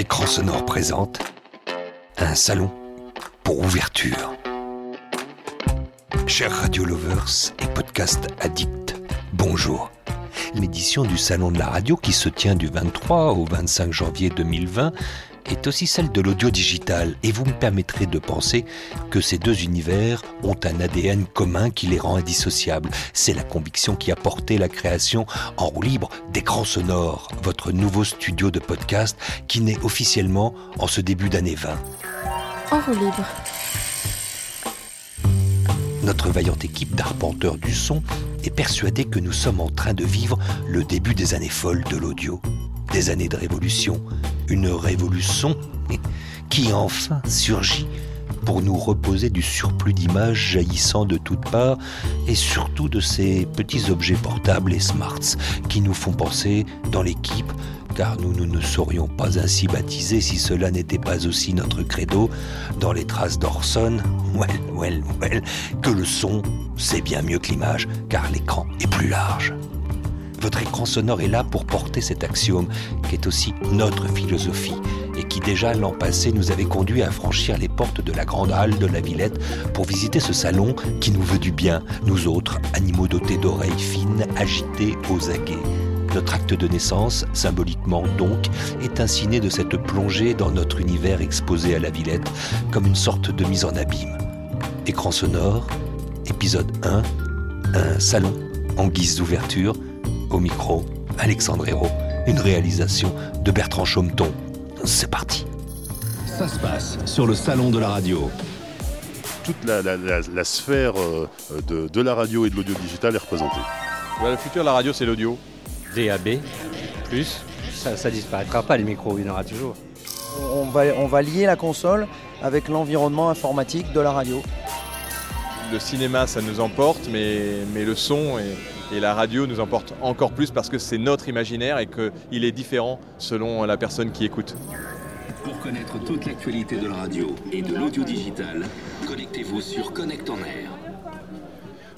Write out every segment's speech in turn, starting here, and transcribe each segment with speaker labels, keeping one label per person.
Speaker 1: Écran sonore présente un salon pour ouverture. Chers radio lovers et podcast addicts, bonjour. L'édition du Salon de la radio qui se tient du 23 au 25 janvier 2020 est aussi celle de l'audio digital et vous me permettrez de penser que ces deux univers ont un ADN commun qui les rend indissociables. C'est la conviction qui a porté la création en roue libre d'écran sonore, votre nouveau studio de podcast qui naît officiellement en ce début d'année 20.
Speaker 2: En roue libre.
Speaker 1: Notre vaillante équipe d'arpenteurs du son est persuadée que nous sommes en train de vivre le début des années folles de l'audio, des années de révolution, une révolution qui enfin surgit pour nous reposer du surplus d'images jaillissant de toutes parts et surtout de ces petits objets portables et smarts qui nous font penser dans l'équipe car nous, nous ne serions pas ainsi baptisés si cela n'était pas aussi notre credo dans les traces d'Orson, well, well, well, que le son, c'est bien mieux que l'image, car l'écran est plus large. Votre écran sonore est là pour porter cet axiome, qui est aussi notre philosophie, et qui déjà l'an passé nous avait conduit à franchir les portes de la grande halle de la Villette pour visiter ce salon qui nous veut du bien, nous autres, animaux dotés d'oreilles fines, agités aux aguets. Notre acte de naissance, symboliquement donc, est ainsi né de cette plongée dans notre univers exposé à la Villette comme une sorte de mise en abîme. Écran sonore, épisode 1, un salon en guise d'ouverture, au micro, Alexandre Hérault, une réalisation de Bertrand Chaumeton. C'est parti.
Speaker 3: Ça se passe sur le salon de la radio.
Speaker 4: toute la, la- la- la sphère euh, de, de la radio et de l'audio digital est représentée.
Speaker 5: Le futur de la radio, c'est l'audio.
Speaker 6: DAB, plus, ça, ça disparaîtra pas, le micro, il y en aura toujours.
Speaker 7: On va, on va lier la console avec l'environnement informatique de la radio.
Speaker 5: Le cinéma, ça nous emporte, mais, mais le son et, et la radio nous emportent encore plus parce que c'est notre imaginaire et qu'il est différent selon la personne qui écoute.
Speaker 3: Pour connaître toute l'actualité de la radio et de l'audio digital, connectez-vous sur Connect en Air.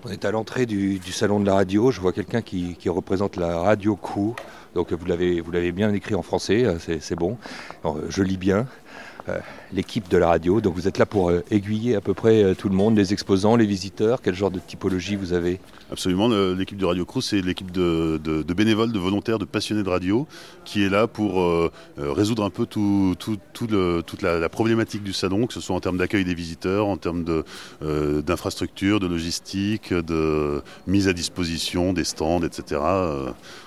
Speaker 1: On est à l'entrée du, du salon de la radio. Je vois quelqu'un qui, qui représente la radio crew. Donc vous l'avez, vous l'avez bien écrit en français, euh, c'est, bon. Alors, euh, je lis bien. Euh, l'équipe de la radio. Donc vous êtes là pour euh, aiguiller à peu près euh, tout le monde, les exposants, les visiteurs. Quel genre de typologie vous avez?
Speaker 4: Absolument, l'équipe de Radio Crew, c'est l'équipe de, de- de bénévoles, de volontaires, de passionnés de radio, qui est là pour euh, résoudre un peu tout, tout- tout le- toute la, la problématique du salon, que ce soit en termes d'accueil des visiteurs, en termes de, euh, d'infrastructure, de logistique, de mise à disposition des stands, etc.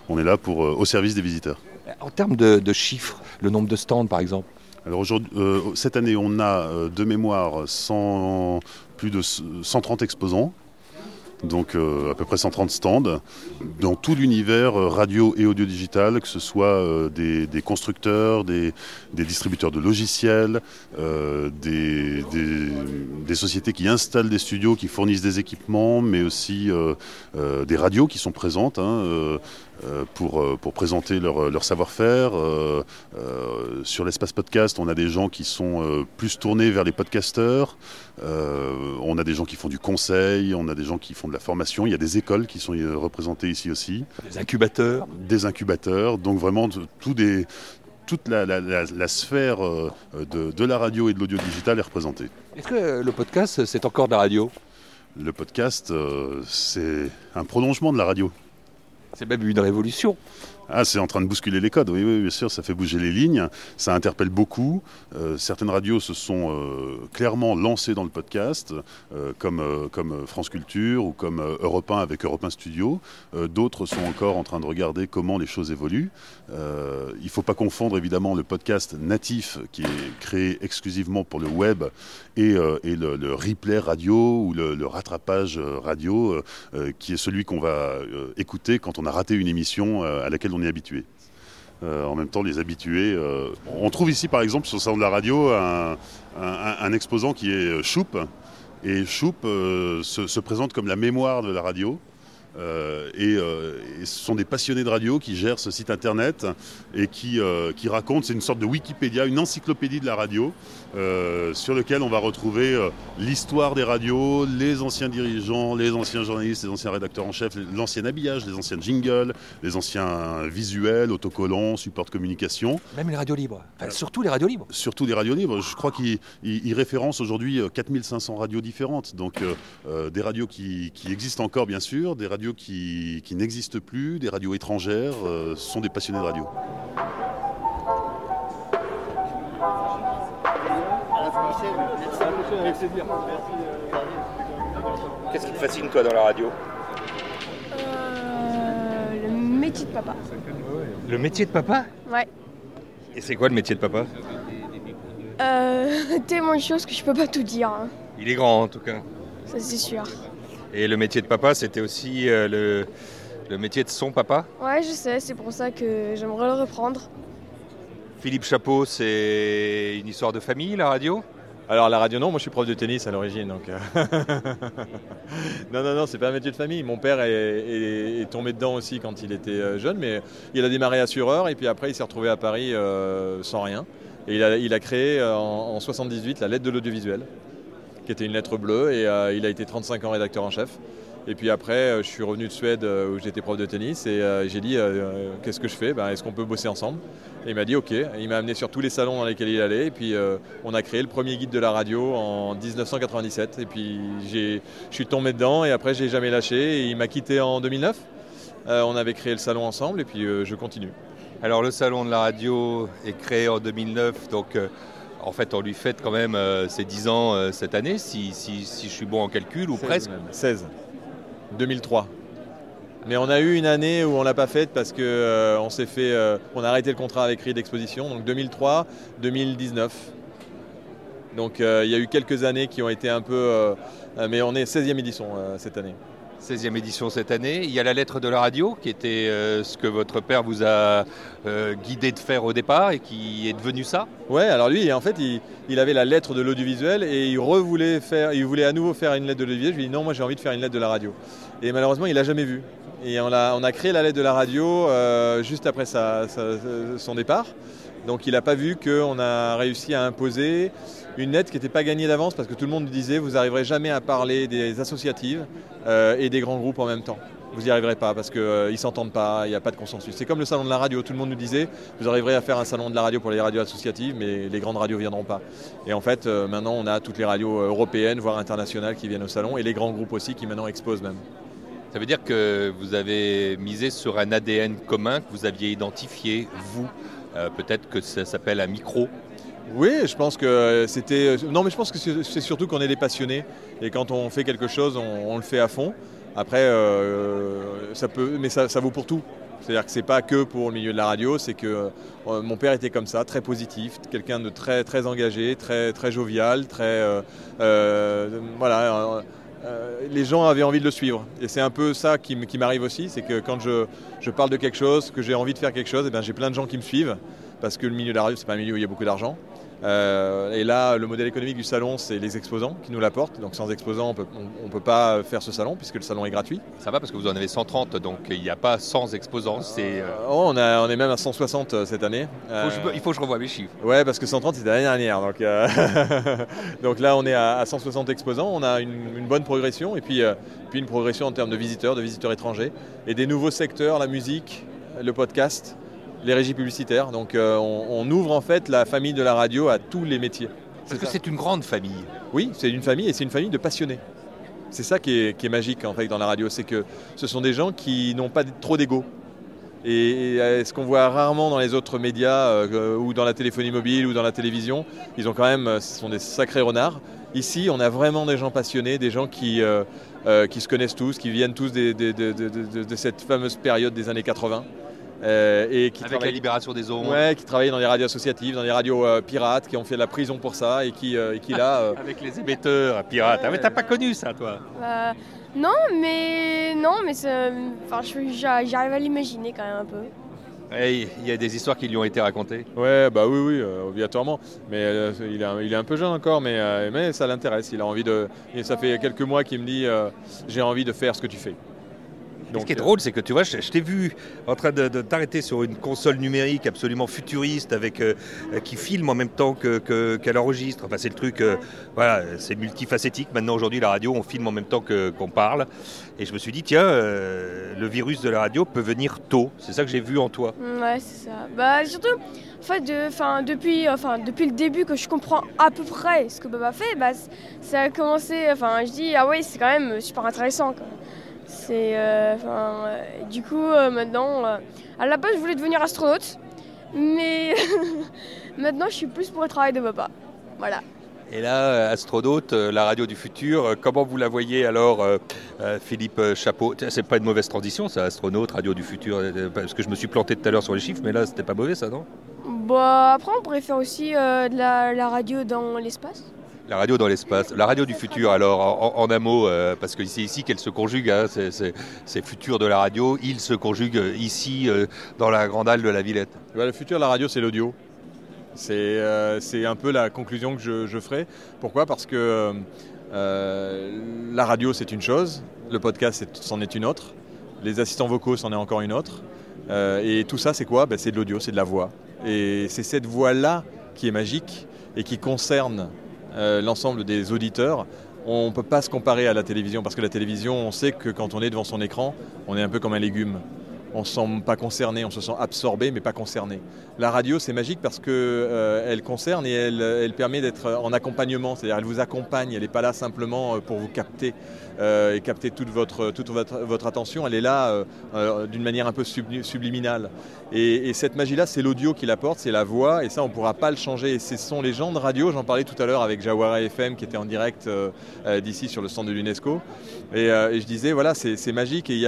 Speaker 4: On est là pour, au service des visiteurs.
Speaker 1: En termes de, de chiffres, le nombre de stands par exemple?
Speaker 4: Alors aujourd'hui, euh, cette année, on a euh, de mémoire 100 plus de 130 exposants, donc euh, à peu près 130 stands, dans tout l'univers radio et audio digital, que ce soit des, constructeurs, des, distributeurs de logiciels, des, sociétés qui installent des studios, qui fournissent des équipements, mais aussi des radios qui sont présentes. hein, pour, euh, pour présenter leur, leur savoir-faire. Euh, euh, sur l'espace podcast, on a des gens qui sont euh, plus tournés vers les podcasteurs. Euh, on a des gens qui font du conseil, on a des gens qui font de la formation. Il y a des écoles qui sont euh, représentées ici aussi,
Speaker 1: Les incubateurs
Speaker 4: des incubateurs. Donc vraiment tout des, toute la, la- la- la sphère euh, de, de la radio et de l'audio digital est représentée.
Speaker 1: Est-ce que le podcast, c'est encore de la radio?
Speaker 4: Le podcast, euh, c'est un prolongement de la radio.
Speaker 1: C'est même une révolution.
Speaker 4: Ah, c'est en train de bousculer les codes, oui, oui, bien sûr, ça fait bouger les lignes, ça interpelle beaucoup. Euh, certaines radios se sont euh, clairement lancées dans le podcast, euh, comme, comme France Culture ou comme Europe 1 avec Europe 1 Studio. D'autres sont encore en train de regarder comment les choses évoluent. Il ne faut pas confondre évidemment le podcast natif qui est créé exclusivement pour le web et, et le, replay radio ou le, le rattrapage radio qui est celui qu'on va écouter quand on a raté une émission à laquelle on est habitué. Euh, en même temps, les habitués. euh, on trouve ici, par exemple, sur le salon de la radio, un, exposant qui est euh, Choup. Et Choup se, se présente comme la mémoire de la radio. Euh, et, euh, et ce sont des passionnés de radio qui gèrent ce site internet et qui, euh, qui racontent, c'est une sorte de Wikipédia, une encyclopédie de la radio, sur lequel on va retrouver l'histoire des radios, les anciens dirigeants, les anciens journalistes, les anciens rédacteurs en chef, l'ancien habillage, les anciens jingles, les anciens visuels, autocollants, supports de communication.
Speaker 8: Même les radios libres. Enfin, surtout les radios libres.
Speaker 4: Surtout les radios libres. Je crois qu'il il- il référence aujourd'hui euh, 4500 radios différentes. Donc des radios qui, qui existent encore, bien sûr, des radios qui, qui n'existent plus, des radios étrangères. euh, ce sont des passionnés de radio.
Speaker 1: Qu'est-ce qui te fascine toi dans la radio?
Speaker 9: Euh, le métier de papa.
Speaker 1: Le métier de papa?
Speaker 9: Ouais.
Speaker 1: Et c'est quoi le métier de papa?
Speaker 9: Euh, tellement de choses que je peux pas tout dire. hein.
Speaker 1: Il est grand en tout cas.
Speaker 9: Ça c'est sûr.
Speaker 1: Et le métier de papa, c'était aussi euh, le, le métier de son papa
Speaker 9: Ouais, je sais, c'est pour ça que j'aimerais le reprendre.
Speaker 1: Philippe Chapeau, c'est une histoire de famille, la radio?
Speaker 5: Alors la radio non, moi je suis prof de tennis à l'origine donc. euh, non non non, c'est pas un métier de famille. Mon père est, est- est tombé dedans aussi quand il était euh, jeune, mais il a démarré assureur et puis après il s'est retrouvé à Paris euh, sans rien. Et il a, il a créé en, en 78 la lettre de l'audiovisuel, qui était une lettre bleue et euh, il a été 35 ans rédacteur en chef. Et puis après, euh, je suis revenu de Suède euh, où j'étais prof de tennis et j'ai dit qu'est-ce que je fais? Ben, Est-ce qu'on peut bosser ensemble? Et il m'a dit ok. Il m'a amené sur tous les salons dans lesquels il allait et puis on a créé le premier guide de la radio en 1997. Et puis je suis tombé dedans et après j'ai jamais lâché. Il m'a quitté en 2009. Euh, on avait créé le salon ensemble et puis je continue.
Speaker 1: Alors le salon de la radio est créé en 2009, donc en fait on lui fête quand même euh, ses 10 ans euh, cette année, si, si- si je suis bon en calcul, ou
Speaker 5: 16
Speaker 1: presque.
Speaker 5: même. 16. 2003. Mais on a eu une année où on l'a pas faite parce que euh, on s'est fait, euh, on a arrêté le contrat avec Ride d'exposition, donc 2003, 2019. Donc il y a eu quelques années qui ont été un peu, mais on est 16e édition cette année.
Speaker 1: 16e édition cette année. Il y a la lettre de la radio, qui était euh, ce que votre père vous a euh, guidé de faire au départ et qui est devenu ça.
Speaker 5: Ouais, alors lui, en fait, il, avait la lettre de l'audiovisuel et il faire, il voulait à nouveau faire une lettre de l'audiovisuel. Je lui ai dit non, moi j'ai envie de faire une lettre de la radio. Et malheureusement, il l'a jamais vu. Et on a, créé la lettre de la radio euh, juste après son départ. Donc il n'a pas vu qu'on a réussi à imposer une lettre qui n'était pas gagnée d'avance parce que tout le monde disait vous n'arriverez jamais à parler des associatives euh, et des grands groupes en même temps. Vous n'y arriverez pas parce qu'ils ne s'entendent pas, il n'y a pas de consensus. C'est comme le salon de la radio, tout le monde nous disait vous arriverez à faire un salon de la radio pour les radios associatives, mais les grandes radios ne viendront pas. Et en fait, euh, maintenant, on a toutes les radios euh, européennes, voire internationales qui viennent au salon et les grands groupes aussi qui maintenant exposent même.
Speaker 1: Ça veut dire que vous avez misé sur un ADN commun que vous aviez identifié, vous. Euh, Peut-être que ça s'appelle un micro.
Speaker 5: Oui, je pense que c'était. Non, mais je pense que c'est surtout qu'on est des passionnés et quand on fait quelque chose, on, le fait à fond. Après, euh, ça peut, mais ça, vaut pour tout. C'est-à-dire que c'est pas que pour le milieu de la radio, c'est que euh, mon père était comme ça, très positif, quelqu'un de très très engagé, très très jovial, très voilà. Euh, les gens avaient envie de le suivre. Et c'est un peu ça qui, m'arrive aussi, c'est que quand je, parle de quelque chose, que j'ai envie de faire quelque chose, et ben j'ai plein de gens qui me suivent, parce que le milieu de la radio, c'est pas un milieu où il y a beaucoup d'argent. Euh, et là, le modèle économique du salon, c'est les exposants qui nous l'apportent. Donc sans exposants, on on peut pas faire ce salon, puisque le salon est gratuit.
Speaker 1: Ça va parce que vous en avez 130, donc il n'y a pas 100 exposants. C'est, euh,
Speaker 5: Oh, on, a, on est même à 160 euh, cette année.
Speaker 1: faut que je-
Speaker 5: Euh,
Speaker 1: il faut que je revoie mes chiffres.
Speaker 5: Ouais, parce que 130 c'était l'année dernière. Donc, euh, donc là, on est à, à 160 exposants. On a une, une bonne progression et puis, euh, puis une progression en termes de visiteurs, de visiteurs étrangers et des nouveaux secteurs, la musique, le podcast, les régies publicitaires. Donc euh, on, on ouvre en fait la famille de la radio à tous les métiers.
Speaker 1: Parce que c'est une grande famille.
Speaker 5: Oui, c'est une famille et c'est une famille de passionnés. C'est ça qui est, qui est magique en fait dans la radio, c'est que ce sont des gens qui n'ont pas trop d'ego. Et, et, euh, ce qu'on voit rarement dans les autres médias euh, ou dans la téléphonie mobile ou dans la télévision, ils ont quand même, ce sont des sacrés renards. Ici, on a vraiment des gens passionnés, des gens qui, euh, qui se connaissent tous, qui viennent tous des- des- de, de- de- de cette fameuse période des années 80. Euh, et qui
Speaker 1: Avec la libération des ondes.
Speaker 5: Ouais, qui travaillaient dans les radios associatives, dans les radios euh, pirates, qui ont fait de la prison pour ça et qui, euh, et qui là. euh,
Speaker 1: Avec les émetteurs pirates. Ah, mais t'as pas connu ça, toi?
Speaker 9: Euh, non, mais non, mais enfin, j'arrive à l'imaginer quand même un peu.
Speaker 1: Il y a des histoires qui lui ont été racontées.
Speaker 5: Ouais, bah oui, oui, euh, obligatoirement. Mais euh, il, est un, il est un peu jeune encore, mais, euh, mais ça l'intéresse. Il a envie de. et ça fait quelques mois qu'il me dit euh, j'ai envie de faire ce que tu fais.
Speaker 1: Ce qui est drôle, c'est que tu vois, je, je t'ai vu en train de, de t'arrêter sur une console numérique absolument futuriste avec euh, euh, qui filme en même temps que, que- qu'elle enregistre. Enfin, c'est le truc, euh, voilà, c'est multifacétique. Maintenant, aujourd'hui, la radio, on filme en même temps que, qu'on parle. Et je me suis dit, tiens, euh, le virus de la radio peut venir tôt. C'est ça que j'ai vu en toi.
Speaker 9: Ouais, c'est ça. Bah surtout, en fait, de, depuis, enfin, depuis le début que je comprends à peu près ce que Boba fait, bah, ça a commencé. Enfin, je dis ah oui, c'est quand même super intéressant. quoi. C'est, euh, euh, du coup, euh, maintenant, à la base, je voulais devenir astronaute, mais maintenant, je suis plus pour le travail de Boba. Voilà.
Speaker 1: Et là, astronaute, la radio du futur, comment vous la voyez alors, Philippe Chapeau? C'est pas une mauvaise transition, ça, astronaute, radio du futur, parce que je me suis planté tout à l'heure sur les chiffres, mais là, c'était pas mauvais, ça, non?
Speaker 9: Bah après, on pourrait faire aussi euh, de la, la radio dans l'espace.
Speaker 1: La radio dans l'espace, la radio du futur, alors, en, un mot, euh, parce que c'est ici qu'elle se conjugue, hein, c'est- futur de la radio, il se conjugue euh, ici, euh, dans la grande halle de la Villette.
Speaker 5: Le futur de la radio, c'est l'audio. C'est un peu la conclusion que je, ferai. Pourquoi? Parce que la radio, c'est une chose, le podcast, c'en est une autre, les assistants vocaux, c'en est encore une autre. Et tout ça, c'est quoi? Bah, C'est de l'audio, c'est de la voix. Et c'est cette voix-là qui est magique et qui concerne euh, l'ensemble des auditeurs. On ne peut pas se comparer à la télévision parce que la télévision, on sait que quand on est devant son écran, on est un peu comme un légume. On ne se sent pas concerné, on se sent absorbé mais pas concerné. La radio, c'est magique parce qu'elle elle concerne et elle, permet d'être en accompagnement, c'est-à-dire elle vous accompagne, elle n'est pas là simplement euh, pour vous capter euh, et capter toute votre, attention, elle est là euh, euh, d'une manière un peu subli- subliminale. Et, et cette magie-là, c'est l'audio qui l'apporte, c'est la voix, et ça, on ne pourra pas le changer. Et ce sont les gens de radio, j'en parlais tout à l'heure avec Jawara FM qui était en direct euh, euh, d'ici sur le stand de l'UNESCO. Et, euh, je disais, voilà, c'est magique, et il y,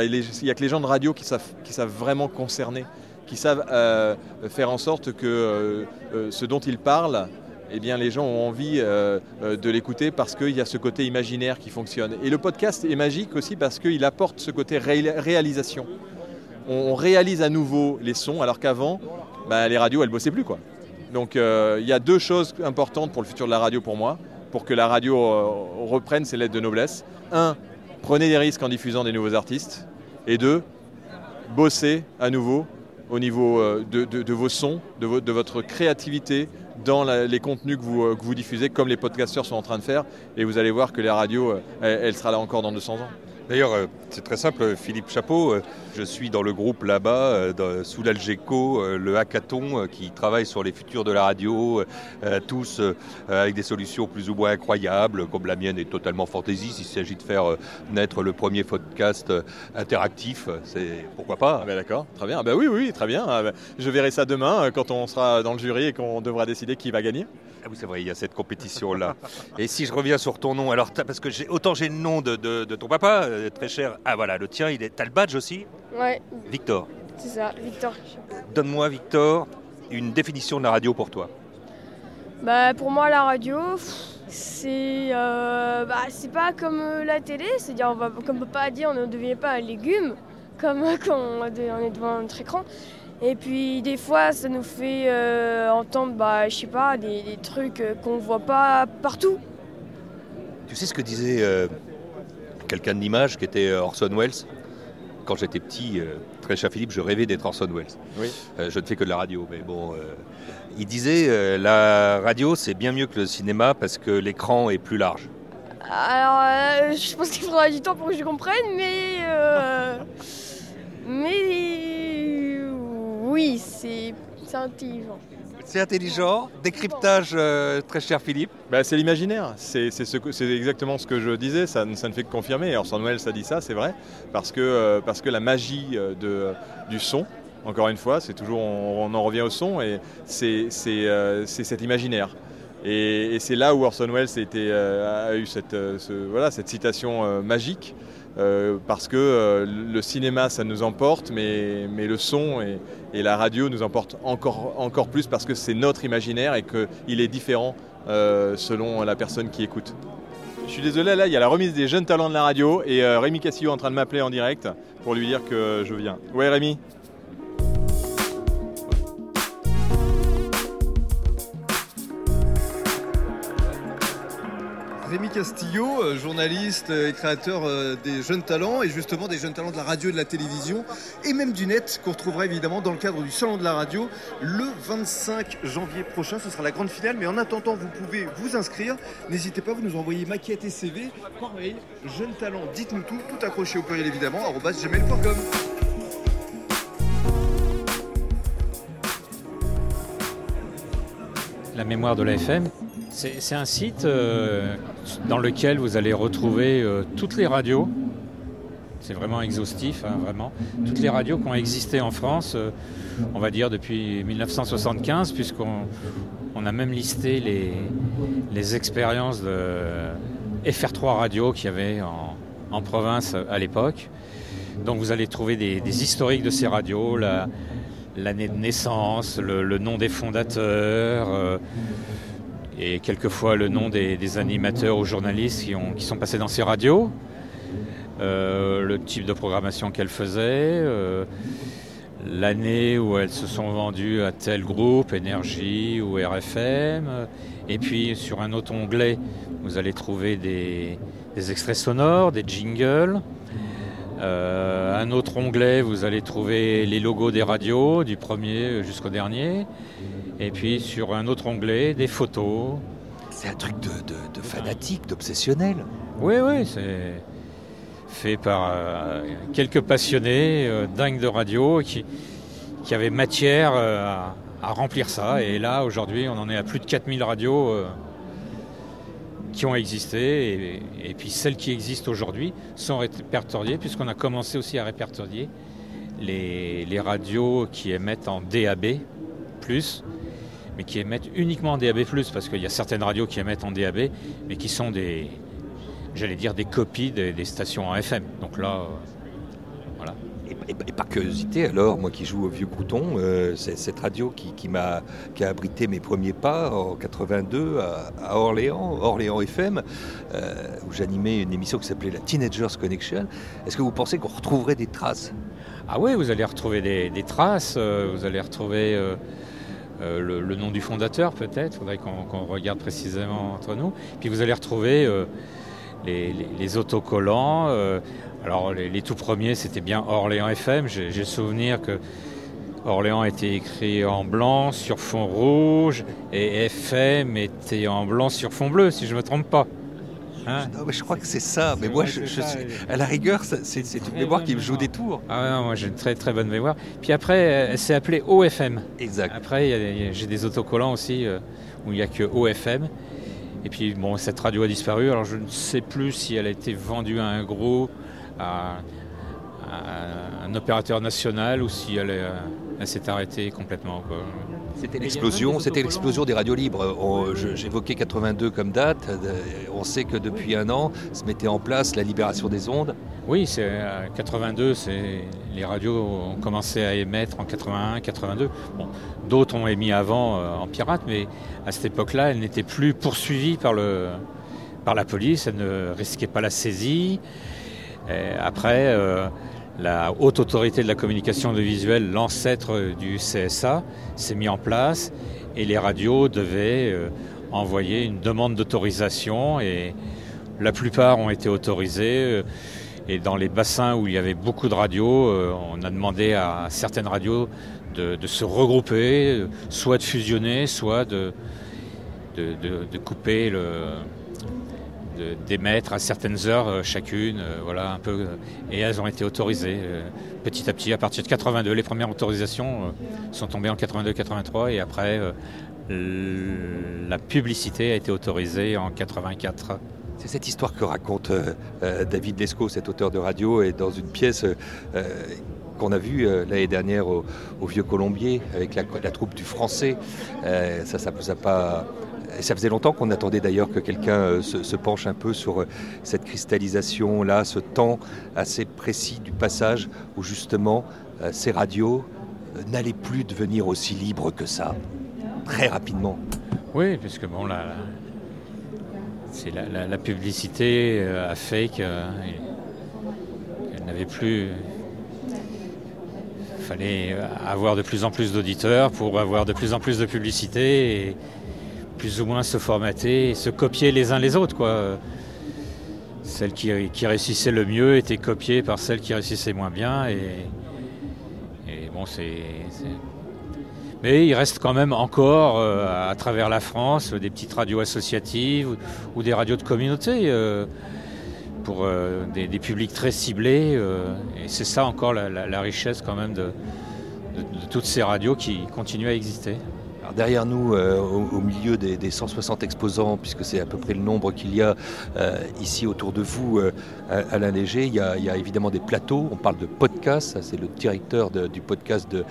Speaker 5: a que les gens de radio qui savent, vraiment concerner, qui savent euh, faire en sorte que euh, euh, ce dont ils parlent, eh bien, les gens ont envie euh, euh, de l'écouter parce qu'il y a ce côté imaginaire qui fonctionne. Et le podcast est magique aussi parce qu'il apporte ce côté ré- réalisation. On, réalise à nouveau les sons alors qu'avant, bah, les radios, elles bossaient plus. Quoi. Donc euh, il y a deux choses importantes pour le futur de la radio pour moi, pour que la radio reprenne ses lettres de noblesse. Un, prenez des risques en diffusant des nouveaux artistes. Et deux, bossez à nouveau au niveau de, vos sons, de votre créativité dans les contenus que vous, euh, que vous diffusez, comme les podcasteurs sont en train de faire. Et vous allez voir que la radio, euh, elle, elle sera là encore dans 200 ans.
Speaker 1: D'ailleurs, euh, c'est très simple, Philippe Chapeau. euh, Je suis dans le groupe là-bas, euh, sous l'Algeco, le hackathon, qui travaille sur les futurs de la radio, tous avec des solutions plus ou moins incroyables, comme la mienne est totalement fantaisiste. Il s'agit de faire naître le premier podcast interactif. C'est pourquoi pas?
Speaker 5: Ah ben d'accord, très bien. Ah ben oui, oui, très bien. Ah ben, je verrai ça demain quand on sera dans le jury et qu'on devra décider qui va gagner.
Speaker 1: Ah oui, c'est vrai, il y a cette compétition-là. Et si je reviens sur ton nom, alors, parce que j'ai, autant j'ai le nom de, de- de ton papa, euh, très cher. Ah voilà, le tien, il est, t'as le badge aussi
Speaker 9: Ouais,
Speaker 1: Victor.
Speaker 9: c'est ça, Victor.
Speaker 1: Donne-moi, Victor, une définition de la radio pour toi.
Speaker 9: Bah pour moi la radio, c'est euh, bah, c'est pas comme euh, la télé, c'est-à-dire on va, comme papa a dit, on ne devient pas un légume comme quand on est devant notre écran. Et puis des fois ça nous fait euh, entendre bah je sais pas des, des trucs euh, qu'on voit pas partout.
Speaker 1: Tu sais ce que disait euh, quelqu'un de l'image qui était Orson Welles? Quand j'étais petit, euh, très cher Philippe, je rêvais d'être Orson Welles.
Speaker 5: Oui.
Speaker 1: Euh, je ne fais que de la radio, mais bon. euh, il disait euh, la radio c'est bien mieux que le cinéma parce que l'écran est plus large.
Speaker 9: Alors euh, je pense qu'il faudra du temps pour que je comprenne, mais euh, mais oui c'est c'est intelligent.
Speaker 1: C'est intelligent, décryptage euh, très cher Philippe.
Speaker 5: Bah, c'est l'imaginaire, c'est ce exactement ce que je disais, ça, ne- ça ne fait que confirmer. Et Orson Welles a dit ça, c'est vrai, parce que, euh, parce que la magie euh, de, du son, encore une fois, c'est toujours, on, on en revient au son, et c'est c'est, euh, c'est cet imaginaire. Et, et c'est là où Orson Welles a, été, euh, a eu cette, euh, ce- voilà, cette citation euh, magique, euh, parce que euh, le cinéma, ça nous emporte, mais, mais le son et, la radio nous emportent encore, encore plus parce que c'est notre imaginaire et qu'il est différent euh, selon la personne qui écoute. Je suis désolé, là, il y a la remise des jeunes talents de la radio et Rémi Cassillo est en train de m'appeler en direct pour lui dire que je viens. Ouais, Rémi?
Speaker 10: Rémi Castillo, euh, journaliste et créateur euh, des jeunes talents et justement des jeunes talents de la radio et de la télévision et même du net qu'on retrouvera évidemment dans le cadre du Salon de la radio le 25 janvier prochain. Ce sera la grande finale, mais en attendant, vous pouvez vous inscrire. N'hésitez pas, vous nous envoyez maquette et CV par mail. Jeunes talents, dites-nous tout, tout accroché au pluriel évidemment, gmail.com.
Speaker 11: La mémoire de la FM, c'est un site euh, dans lequel vous allez retrouver euh, toutes les radios. C'est vraiment exhaustif, hein, vraiment. Toutes les radios qui ont existé en France, euh, on va dire depuis 1975, puisqu'on on a même listé les, expériences de FR3 radio qu'il y avait en, province à l'époque. Donc vous allez trouver des, historiques de ces radios, l'année de naissance, le, nom des fondateurs, et quelquefois le nom des, animateurs ou journalistes qui, ont, qui sont passés dans ces radios, euh, le type de programmation qu'elles faisaient, euh, l'année où elles se sont vendues à tel groupe, Énergie ou RFM, et puis sur un autre onglet, vous allez trouver des, des extraits sonores, des jingles. Euh, un autre onglet, vous allez trouver les logos des radios, du premier jusqu'au dernier. Et puis sur un autre onglet, des photos.
Speaker 1: C'est un truc de, de, de fanatique, d'obsessionnel.
Speaker 11: Oui, oui, c'est fait par euh, quelques passionnés euh, dingues de radio qui, qui avaient matière euh, à, à, remplir ça. Et là, aujourd'hui, on en est à plus de 4000 radios qui ont existé. Et, et, puis celles qui existent aujourd'hui sont répertoriées, puisqu'on a commencé aussi à répertorier les, les radios qui émettent en DAB, mais qui émettent uniquement en DAB, parce qu'il y a certaines radios qui émettent en DAB, mais qui sont des, j'allais dire, des copies des, des, stations en FM. Donc là, euh, voilà.
Speaker 1: Et, et, et, par curiosité, alors, moi qui joue au Vieux Couton, euh, c'est cette radio qui, qui, a, qui a abrité mes premiers pas en 82 à, à Orléans, Orléans FM, euh, où j'animais une émission qui s'appelait la Teenagers Connection. Est-ce que vous pensez qu'on retrouverait des traces?
Speaker 11: Ah oui, vous allez retrouver des, des traces, euh, vous allez retrouver... Euh, le, nom du fondateur peut-être, il faudrait qu'on qu regarde précisément entre nous. Puis vous allez retrouver euh, les, autocollants. Euh, alors les, les, tout premiers c'était bien Orléans FM. J'ai souvenir que Orléans était écrit en blanc sur fond rouge et FM était en blanc sur fond bleu si je ne me trompe pas.
Speaker 1: Hein non, mais je crois que c'est ça. Mais moi, je, je suis, à la rigueur, c'est une mémoire qui me joue des tours.
Speaker 11: Ah non, moi j'ai une très très bonne mémoire. Puis après, elle s'est appelée OFM.
Speaker 1: Exact.
Speaker 11: Après, j'ai des autocollants aussi euh, où il n'y a que OFM. Et puis bon, cette radio a disparu. Alors je ne sais plus si elle a été vendue à un gros, à, à un opérateur national ou si elle, elle s'est arrêtée complètement. Quoi.
Speaker 1: C'était l'explosion, c'était l'explosion des radios libres. J'évoquais 82 comme date. On sait que depuis un an se mettait en place la libération des ondes.
Speaker 11: Oui, c'est 82, c'est les radios ont commencé à émettre en 81, 82. Bon, d'autres ont émis avant euh, en pirate, mais à cette époque-là, elles n'étaient plus poursuivies par le par la police. Elles ne risquaient pas la saisie. Et après. Euh, la haute autorité de la communication audiovisuelle, l'ancêtre du CSA, s'est mis en place et les radios devaient euh, envoyer une demande d'autorisation et la plupart ont été autorisées. Euh, et dans les bassins où il y avait beaucoup de radios, euh, on a demandé à certaines radios de, se regrouper, soit de fusionner, soit de couper le, d'émettre à certaines heures euh, chacune, euh, voilà un peu, euh, et elles ont été autorisées petit à petit à partir de 82. Les premières autorisations sont tombées en 82-83 et après la publicité a été autorisée en 84.
Speaker 1: C'est cette histoire que raconte David Lescaut, cet auteur de radio, et dans une pièce qu'on a vue l'année dernière au, Vieux Colombier avec la, troupe du français. ça, ça vous pas ça faisait longtemps qu'on attendait d'ailleurs que quelqu'un euh, se, penche un peu sur euh, cette cristallisation là, ce temps assez précis du passage où justement euh, ces radios euh, n'allaient plus devenir aussi libres que ça, très rapidement.
Speaker 11: Oui, puisque bon la, la, la, la, publicité euh, a fait qu'elle n'avait plus fallait avoir de plus en plus d'auditeurs pour avoir de plus en plus de publicité et plus ou moins se formater et se copier les uns les autres. Quoi. Celle qui, réussissait le mieux était copiée par celle qui réussissait moins bien. Et, bon, c'est. Mais il reste quand même encore euh, à travers la France des petites radios associatives ou, ou des radios de communauté euh, pour euh, des, publics très ciblés. et c'est ça encore la, richesse quand même de, toutes ces radios qui continuent à exister.
Speaker 1: Alors derrière nous, euh, au, milieu des, des, 160 exposants, puisque c'est à peu près le nombre qu'il y a euh, ici autour de vous, euh, Alain Léger, il y, a, évidemment des plateaux. On parle de podcast. C'est le directeur du podcast, euh,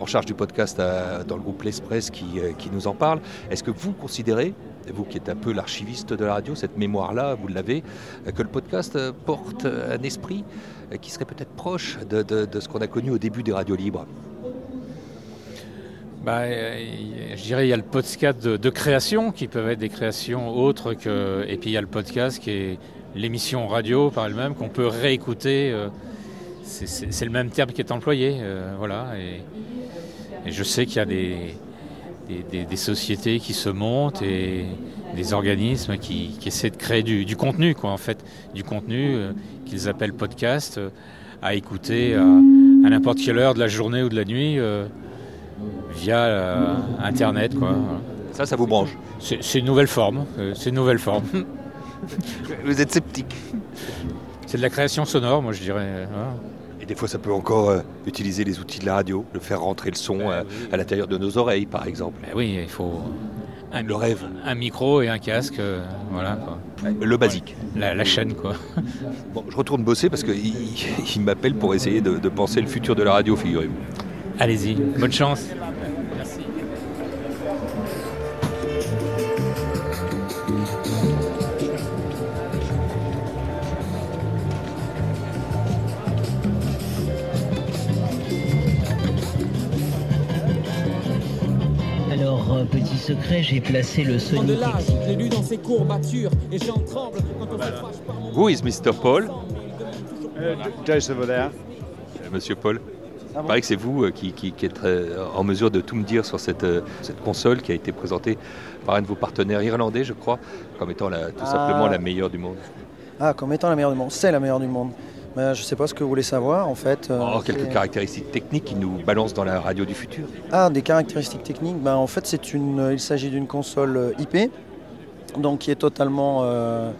Speaker 1: en charge du podcast dans le groupe L'Express euh, qui, nous en parle. Est-ce que vous considérez, vous qui êtes un peu l'archiviste de la radio, cette mémoire-là, vous l'avez, que le podcast porte un esprit qui serait peut-être proche de, ce qu'on a connu au début des radios libres
Speaker 11: bah, je dirais il y a le podcast de, création qui peuvent être des créations autres que et puis il y a le podcast qui est l'émission radio par elle-même qu'on peut réécouter. Euh, c'est le même terme qui est employé, euh, voilà. Et, je sais qu'il y a des, des, des, des, sociétés qui se montent et des organismes qui, qui essaient de créer du, du, contenu, quoi, en fait, du contenu euh, qu'ils appellent podcast à écouter à, à n'importe quelle heure de la journée ou de la nuit via euh, Internet. Quoi.
Speaker 1: Ça, ça vous branche
Speaker 11: C'est une nouvelle forme. Euh, c'est une nouvelle forme.
Speaker 1: vous êtes sceptique
Speaker 11: C'est de la création sonore, moi je dirais.
Speaker 1: Voilà. Des fois, ça peut encore euh, utiliser les outils de la radio, le faire rentrer le son euh, oui. à l'intérieur de nos oreilles, par exemple.
Speaker 11: Ben oui, il faut
Speaker 1: un, le rêve.
Speaker 11: Un micro et un casque, euh, voilà. Quoi.
Speaker 1: Le basique.
Speaker 11: La, la, chaîne, quoi.
Speaker 1: Bon, je retourne bosser parce qu'il il, m'appelle pour essayer de, de penser le futur de la radio, figurez-vous.
Speaker 11: Allez-y, bonne chance.
Speaker 12: Secret, j'ai placé le Sony.
Speaker 13: De l'âge, j'ai lu dans ses courbatures et j'en tremble quand on voilà. se fâche par mon...
Speaker 1: Who is Mr. Paul
Speaker 14: uh, Just over there.
Speaker 1: Monsieur Paul il paraît que c'est vous euh, qui, qui, qui, êtes euh, en mesure de tout me dire sur cette, euh, cette, console qui a été présentée par un de vos partenaires irlandais, je crois, comme étant la, tout ah. simplement la meilleure du monde.
Speaker 7: Ah, comme étant la meilleure du monde. C'est la meilleure du monde. Mais je ne sais pas ce que vous voulez savoir, en fait.
Speaker 1: Oh, quelques caractéristiques techniques qui nous balancent dans la radio du futur.
Speaker 7: Ah, des caractéristiques techniques ben, En fait, une, il s'agit d'une console IP, donc qui est totalement euh,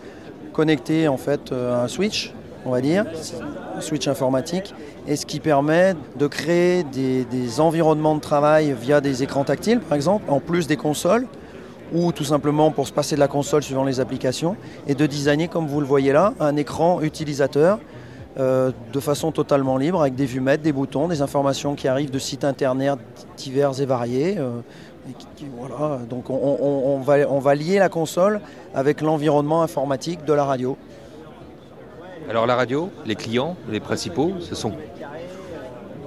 Speaker 7: connectée en fait, à un switch on va dire, switch informatique, et ce qui permet de créer des, des, environnements de travail via des écrans tactiles, par exemple, en plus des consoles, ou tout simplement pour se passer de la console suivant les applications, et de designer, comme vous le voyez là, un écran utilisateur euh, de façon totalement libre, avec des vumettes, des boutons, des informations qui arrivent de sites internet divers et variés. Euh, et qui, voilà. Donc on, on, on, va, on va lier la console avec l'environnement informatique de la radio.
Speaker 1: Alors la radio, les clients, les principaux, ce sont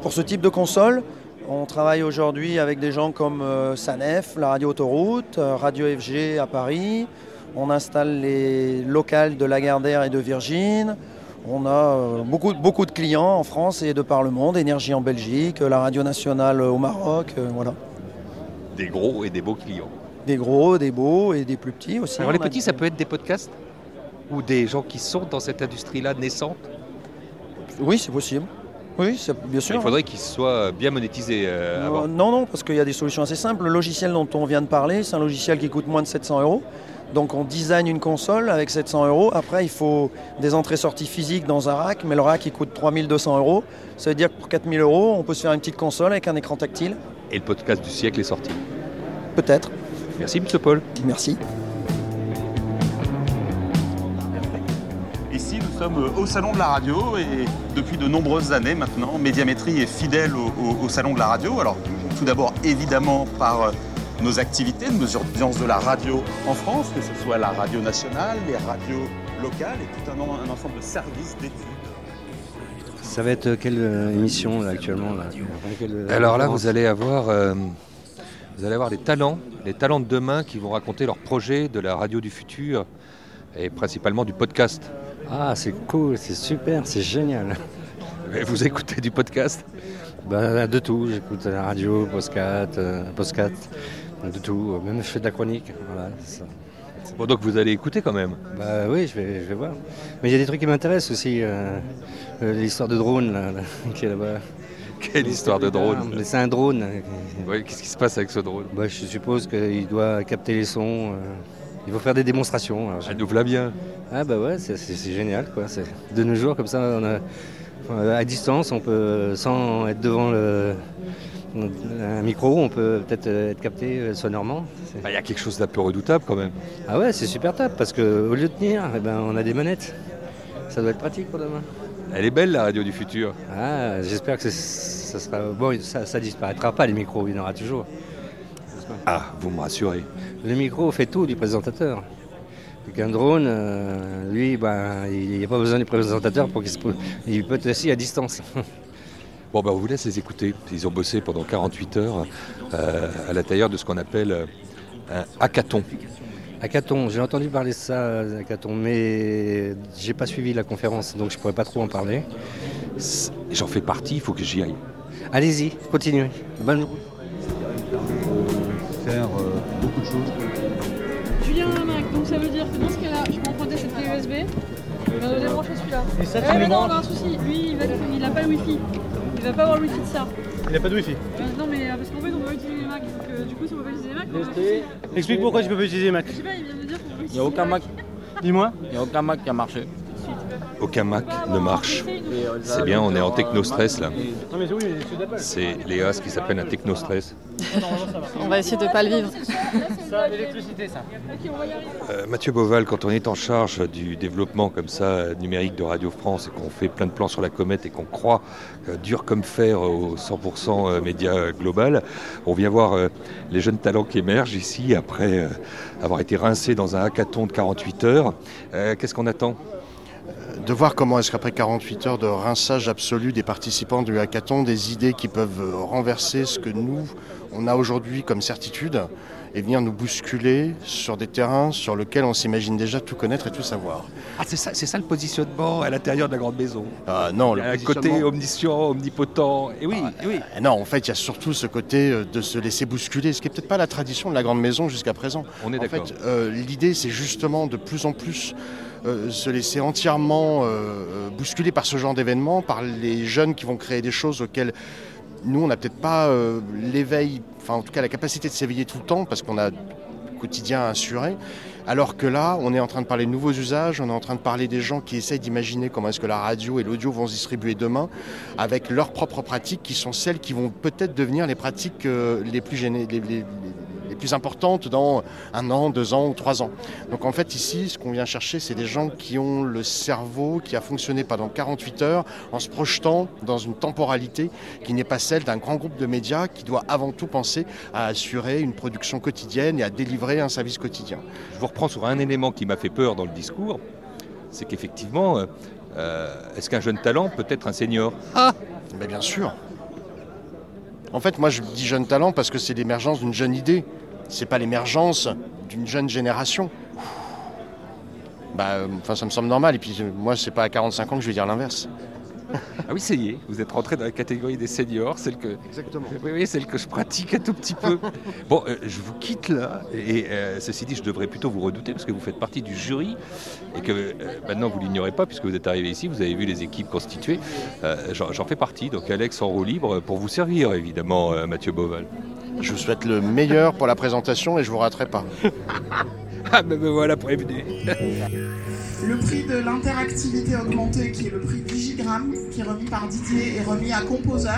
Speaker 7: Pour ce type de console, on travaille aujourd'hui avec des gens comme euh, Sanef, la radio autoroute, euh, Radio FG à Paris. On installe les locales de Lagardère et de Virgin. On a euh, beaucoup, beaucoup de clients en France et de par le monde, Énergie en Belgique, la radio nationale au Maroc, euh, voilà.
Speaker 1: Des gros et des beaux clients.
Speaker 7: Des gros, des beaux et des plus petits aussi.
Speaker 1: Alors les petits, ça peut être des podcasts ou des gens qui sont dans cette industrie-là naissante
Speaker 7: Oui, c'est possible. Oui, bien sûr.
Speaker 1: Il faudrait qu'ils soient bien monétisés. Euh,
Speaker 7: non, non, non, parce qu'il y a des solutions assez simples. Le logiciel dont on vient de parler, c'est un logiciel qui coûte moins de 700 euros. Donc on design une console avec 700 euros. Après, il faut des entrées-sorties physiques dans un rack, mais le rack il coûte 3200 euros. Ça veut dire que pour 4000 euros, on peut se faire une petite console avec un écran tactile.
Speaker 1: Et le podcast du siècle est sorti
Speaker 7: Peut-être.
Speaker 1: Merci, M. Paul.
Speaker 7: Merci.
Speaker 15: Ici, nous sommes au Salon de la Radio et depuis de nombreuses années maintenant, Médiamétrie est fidèle au, au, au Salon de la Radio. Alors, tout d'abord, évidemment, par nos activités, nos audiences de la radio en France, que ce soit la radio nationale, les radios locales et tout un, un ensemble de services d'études.
Speaker 6: Ça va être quelle émission là, actuellement là
Speaker 1: quelle, Alors là, vous allez avoir, euh, vous allez avoir les talents, les talents de demain qui vont raconter leurs projets de la radio du futur et principalement du podcast.
Speaker 6: Ah, c'est cool, c'est super, c'est génial.
Speaker 1: Vous écoutez du podcast?
Speaker 6: Bah, De tout, j'écoute la radio, podcast, euh, podcast de tout. Même je fais de la chronique. Voilà, ça.
Speaker 1: Bon, donc vous allez écouter quand même.
Speaker 6: Bah oui, je vais, je vais voir. Mais il y a des trucs qui m'intéressent aussi. euh, euh, L'histoire de drone là, là, qui est là-bas.
Speaker 1: Quelle histoire de drone
Speaker 6: Ah, C'est un drone. euh,
Speaker 1: Ouais, Qu'est-ce qui se passe avec ce drone?
Speaker 6: Bah, je suppose qu'il doit capter les sons. euh, il faut faire des démonstrations. alors, je-
Speaker 1: Elle nous v'là bien.
Speaker 6: Ah bah ouais, c'est génial quoi. De nos jours comme ça, on a, enfin, à distance, on peut, sans être devant le, un micro, on peut peut-être euh, être capté euh, sonorement.
Speaker 1: Bah, Il y a quelque chose d'un peu redoutable quand même.
Speaker 6: Ah ouais, c'est super top parce qu'au lieu de tenir, eh ben, on a des manettes. Ça doit être pratique pour demain.
Speaker 1: Elle est belle la radio du futur.
Speaker 6: Ah, j'espère que ça sera bon. Ça, ça disparaîtra pas les micros, il y en aura toujours.
Speaker 1: Ah, vous me rassurez.
Speaker 6: Le micro fait tout du présentateur. Donc un drone, euh, lui, ben, il n'y a pas besoin du présentateur pour qu'il se... Il peut être assis à distance.
Speaker 1: Bon, ben on vous laisse les écouter. Ils ont bossé pendant 48 heures euh, à l'intérieur de ce qu'on appelle euh, un hackathon.
Speaker 6: Hackathon, j'ai entendu parler de ça, hackathon, mais j'ai pas suivi la conférence, donc je pourrais pas trop en parler.
Speaker 1: J'en fais partie, il faut que j'y aille.
Speaker 6: Allez-y, continuez. Bonne route.
Speaker 16: Faire beaucoup de choses.
Speaker 17: Julien Mac, donc ça veut dire que dans ce cas-là, je peux emprunter cette clé USB, on va débrancher celui-là.
Speaker 16: Et ça, tu
Speaker 17: Ouais,
Speaker 16: le
Speaker 17: mais non, on a un souci, lui il, va, il a pas le wifi. Il va pas avoir le wifi de ça.
Speaker 16: Il n'a pas de wifi.
Speaker 17: Euh, non mais euh, parce qu'en fait on peut pas utiliser les Mac, donc euh, du coup si on peut pas utiliser les Mac, on va utiliser.
Speaker 16: Explique pourquoi tu peux pas utiliser Mac.
Speaker 17: Je sais pas, il vient de me dire qu'on peut
Speaker 18: Il n'y
Speaker 17: utiliser
Speaker 18: a aucun
Speaker 17: les
Speaker 18: Mac.
Speaker 16: Dis-moi.
Speaker 18: Il n'y a aucun Mac qui a marché.
Speaker 1: Aucun Mac ne marche. C'est bien, on est en technostress là.
Speaker 16: C'est
Speaker 1: Léa, ce qui s'appelle un technostress.
Speaker 17: On va essayer de pas le vivre.
Speaker 1: Euh, Mathieu Boval, quand on est en charge du développement comme ça numérique de Radio France et qu'on fait plein de plans sur la comète et qu'on croit euh, dur comme fer au 100% euh, média global, on vient voir les jeunes talents qui émergent ici après avoir été rincés dans un hackathon de 48 heures. Qu'est-ce qu'on attend?
Speaker 19: De voir comment est-ce qu'après 48 heures de rinçage absolu des participants du hackathon, des idées qui peuvent euh, renverser ce que nous, on a aujourd'hui comme certitude, et venir nous bousculer sur des terrains sur lesquels on s'imagine déjà tout connaître et tout savoir.
Speaker 1: Ah, c'est ça, c'est ça le positionnement à l'intérieur de la grande maison.
Speaker 19: Ah, non, le positionnement-
Speaker 1: côté omniscient, omnipotent. Et oui, et oui.
Speaker 19: Euh, Non, en fait, il y a surtout ce côté euh, de se laisser bousculer, ce qui n'est peut-être pas la tradition de la grande maison jusqu'à présent.
Speaker 1: On est
Speaker 19: en
Speaker 1: d'accord.
Speaker 19: fait, euh, l'idée, c'est justement de plus en plus euh, se laisser entièrement euh, euh, bousculer par ce genre d'événements, par les jeunes qui vont créer des choses auxquelles nous, on n'a peut-être pas l'éveil, enfin en tout cas la capacité de s'éveiller tout le temps, parce qu'on a le quotidien à assurer. Alors que là, on est en train de parler de nouveaux usages, on est en train de parler des gens qui essayent d'imaginer comment est-ce que la radio et l'audio vont se distribuer demain, avec leurs propres pratiques qui sont celles qui vont peut-être devenir les pratiques euh, les plus gênées, les, plus importantes dans un an, deux ans ou trois ans. Donc en fait ici, ce qu'on vient chercher, c'est des gens qui ont le cerveau qui a fonctionné pendant 48 heures en se projetant dans une temporalité qui n'est pas celle d'un grand groupe de médias qui doit avant tout penser à assurer une production quotidienne et à délivrer un service quotidien.
Speaker 1: Reprends sur un élément qui m'a fait peur dans le discours, c'est qu'effectivement, euh, euh, est-ce qu'un jeune talent peut être un senior?
Speaker 19: Ah Mais bien sûr. En fait, moi je dis jeune talent parce que c'est l'émergence d'une jeune idée. C'est pas l'émergence d'une jeune génération. Bah, euh, enfin, ça me semble normal. Et puis, moi, c'est pas à 45 ans que je vais dire l'inverse.
Speaker 1: Ah oui, ça y est, vous êtes rentré dans la catégorie des seniors, celle que,
Speaker 19: Exactement.
Speaker 1: oui, oui, celle que je pratique un tout petit peu. bon, euh, je vous quitte là, et euh, ceci dit, je devrais plutôt vous redouter parce que vous faites partie du jury et que euh, maintenant vous l'ignorez pas puisque vous êtes arrivé ici, vous avez vu les équipes constituées. J'en fais partie, donc Alex en roue libre pour vous servir évidemment, Mathieu Boval.
Speaker 19: Je vous souhaite le meilleur pour la présentation et je vous raterai pas.
Speaker 1: ah ben me voilà prévenu.
Speaker 20: Le prix de l'interactivité augmentée, qui est le prix Digigramme, qui est remis par Didier et remis à Composer.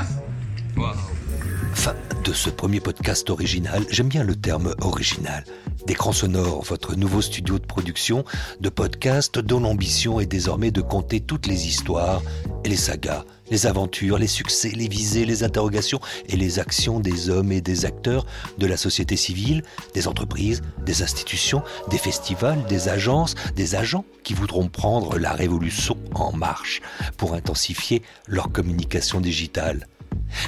Speaker 8: Fin de ce premier podcast original, j'aime bien le terme original. D'écran sonore, votre nouveau studio de production de podcast dont l'ambition est désormais de conter toutes les histoires et les sagas, les aventures, les succès, les visées, les interrogations et les actions des hommes et des acteurs de la société civile, des entreprises, des institutions, des festivals, des agences, des agents qui voudront prendre la révolution en marche pour intensifier leur communication digitale.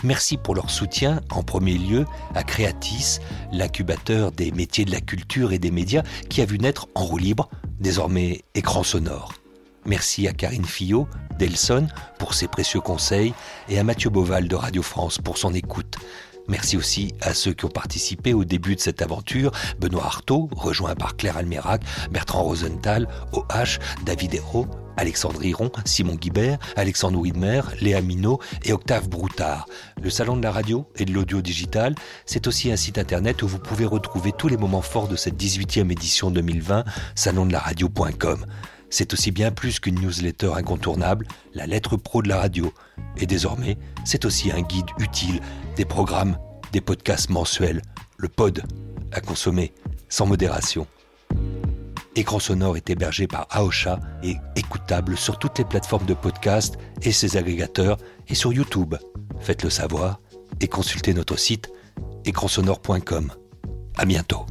Speaker 8: Merci pour leur soutien, en premier lieu, à Creatis, l'incubateur des métiers de la culture et des médias qui a vu naître en roue libre, désormais écran sonore. Merci à Karine Fillot, d'Elson, pour ses précieux conseils, et à Mathieu Boval de Radio France pour son écoute.
Speaker 1: Merci aussi à ceux qui ont participé au début de cette aventure. Benoît Artaud, rejoint par Claire Almerac, Bertrand Rosenthal, OH, David Hérault, Alexandre Hiron, Simon Guibert, Alexandre Widmer, Léa Minot et Octave Broutard. Le Salon de la radio et de l'audio digital, c'est aussi un site internet où vous pouvez retrouver tous les moments forts de cette 18e édition 2020, salondelaradio.com. C'est aussi bien plus qu'une newsletter incontournable, la lettre pro de la radio. Et désormais, c'est aussi un guide utile, des programmes, des podcasts mensuels, le pod, à consommer, sans modération. Écran sonore est hébergé par Aosha et écoutable sur toutes les plateformes de podcast et ses agrégateurs et sur YouTube. Faites-le savoir et consultez notre site écransonore.com. À bientôt.